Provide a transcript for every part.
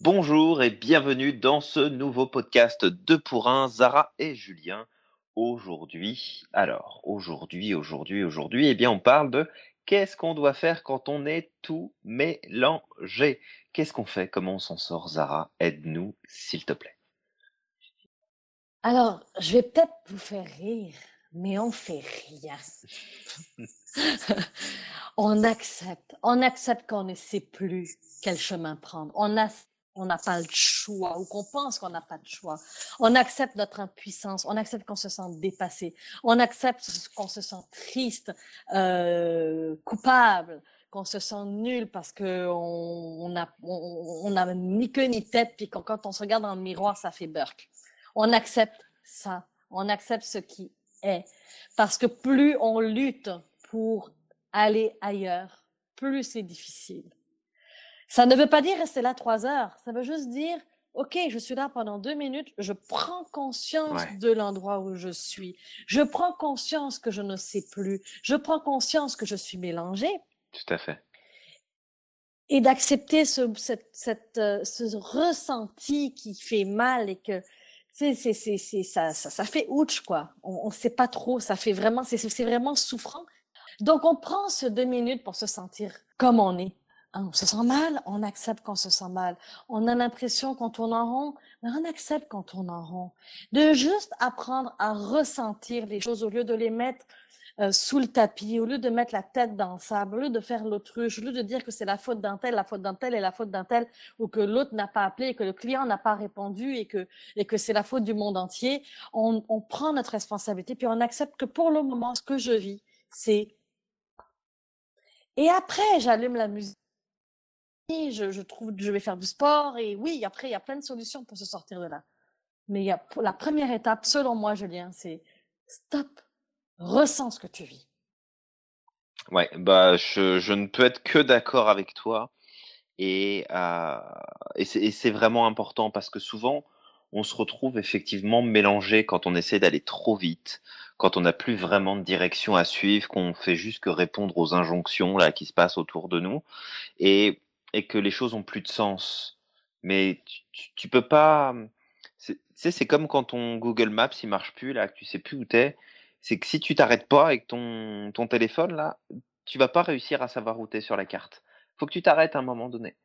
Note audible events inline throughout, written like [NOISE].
Bonjour et bienvenue dans ce nouveau podcast 2 pour 1, Zara et Julien. Aujourd'hui, alors, aujourd'hui, aujourd'hui, aujourd'hui, eh bien, on parle de qu'est-ce qu'on doit faire quand on est tout mélangé. Qu'est-ce qu'on fait? Comment on s'en sort, Zara Aide-nous, s'il te plaît. Alors, je vais peut-être vous faire rire, mais on fait rien. [LAUGHS] on accepte, on accepte qu'on ne sait plus quel chemin prendre. On a on n'a pas le choix ou qu'on pense qu'on n'a pas de choix. On accepte notre impuissance, on accepte qu'on se sent dépassé, on accepte qu'on se sent triste, euh, coupable, qu'on se sent nul parce que on, a on, a ni queue ni tête puis quand on se regarde dans le miroir ça fait burk. On accepte ça, on accepte ce qui est parce que plus on lutte pour aller ailleurs, plus c'est difficile. Ça ne veut pas dire rester là trois heures. Ça veut juste dire, OK, je suis là pendant deux minutes, je prends conscience de l'endroit où je suis. Je prends conscience que je ne sais plus. Je prends conscience que je suis mélangée. Tout à fait. Et d'accepter ce, cette, cette, euh, ce ressenti qui fait mal et que, c'est, ça, ça, ça fait ouch, quoi. On ne sait pas trop. Ça fait vraiment, c'est, c'est vraiment souffrant. Donc, on prend ce deux minutes pour se sentir comme on est. Hein, on se sent mal, on accepte qu'on se sent mal. On a l'impression qu'on tourne en rond, mais on accepte qu'on tourne en rond. De juste apprendre à ressentir les choses au lieu de les mettre euh, sous le tapis, au lieu de mettre la tête dans le sable, au lieu de faire l'autruche, au lieu de dire que c'est la faute d'un tel, la faute d'un tel et la faute d'un tel, ou que l'autre n'a pas appelé, et que le client n'a pas répondu et que, et que c'est la faute du monde entier, on prend notre responsabilité puis on accepte que pour le moment, ce que je vis, c'est et après, j'allume la musique je, je, trouve je vais faire du sport et oui, après, il y a plein de solutions pour se sortir de là. Mais y a, la première étape, selon moi, Julien, c'est stop, ressens ce que tu vis. Ouais, bah, je, je ne peux être que d'accord avec toi. Et, euh, et c'est vraiment important parce que souvent, on se retrouve effectivement mélangé quand on essaie d'aller trop vite, quand on n'a plus vraiment de direction à suivre, qu'on fait juste que répondre aux injonctions là qui se passent autour de nous. Et et que les choses ont plus de sens. Mais tu, peux pas. Tu sais, c'est comme quand ton Google Maps il marche plus là, que tu sais plus où t'es. C'est que si tu t'arrêtes pas avec ton, ton téléphone là, tu vas pas réussir à savoir où t'es sur la carte. Faut que tu t'arrêtes à un moment donné.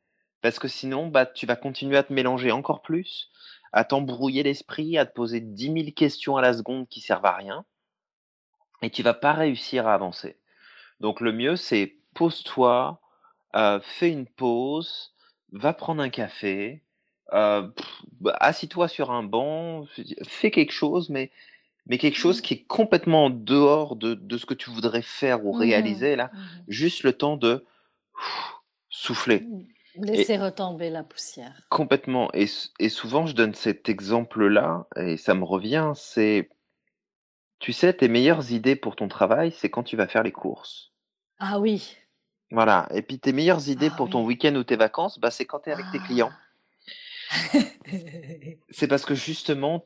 Parce que sinon, bah, tu vas continuer à te mélanger encore plus, à t'embrouiller l'esprit, à te poser dix mille questions à la seconde qui servent à rien, et tu vas pas réussir à avancer. Donc le mieux, c'est pose-toi, euh, fais une pause, va prendre un café, euh, bah, assis-toi sur un banc, fais quelque chose, mais, mais quelque chose mmh. qui est complètement en dehors de, de ce que tu voudrais faire ou mmh réaliser là. Mmh Juste le temps de souffler. Laisser retomber la poussière. Complètement. Et, et souvent, je donne cet exemple-là, et ça me revient, c'est, tu sais, tes meilleures idées pour ton travail, c'est quand tu vas faire les courses. Ah oui. Voilà. Et puis tes meilleures idées ah pour ton week-end ou tes vacances, bah, c'est quand tu es avec tes clients. Ah. [LAUGHS] c'est parce que justement,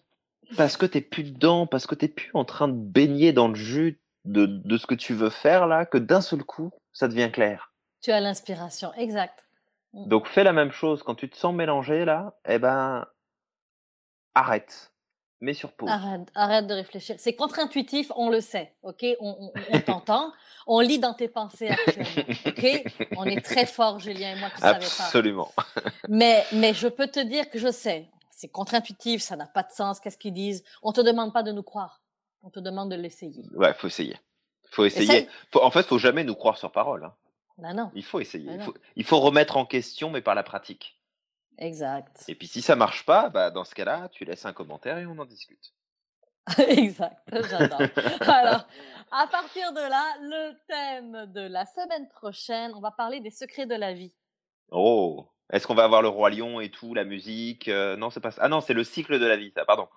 parce que tu plus dedans, parce que tu plus en train de baigner dans le jus de, de ce que tu veux faire là, que d'un seul coup, ça devient clair. Tu as l'inspiration, exact. Mmh. Donc fais la même chose quand tu te sens mélangé là, eh ben arrête mais sur pause. Arrête, arrête de réfléchir. C'est contre-intuitif, on le sait, ok? On, on, t'entend, [LAUGHS] on lit dans tes pensées actuellement, ok? On est très fort, Julien et moi, tu savais pas. Absolument. Mais, mais je peux te dire que je sais. C'est contre-intuitif, ça n'a pas de sens. Qu'est-ce qu'ils disent? On te demande pas de nous croire. On te demande de l'essayer. Ouais, faut essayer. Faut essayer. Faut, en fait, faut jamais nous croire sur parole. Hein. Ben non. Il faut essayer. Ben il, faut, il faut remettre en question, mais par la pratique. Exact. Et puis si ça marche pas, bah, dans ce cas-là, tu laisses un commentaire et on en discute. [LAUGHS] exact, j'adore. [LAUGHS] Alors, à partir de là, le thème de la semaine prochaine, on va parler des secrets de la vie. Oh, est-ce qu'on va avoir le roi lion et tout, la musique euh, Non, c'est pas ça. Ah non, c'est le cycle de la vie, ça. Pardon.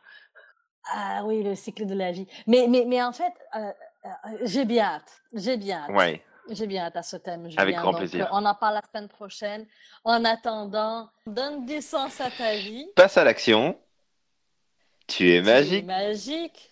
Ah oui, le cycle de la vie. Mais mais mais en fait, euh, euh, j'ai bien hâte. J'ai bien hâte. Ouais. J'ai bien hâte à ce thème. Avec grand plaisir. On en parle la semaine prochaine. En attendant, donne du sens à ta vie. Passe à l'action. Tu es magique. Tu es magique.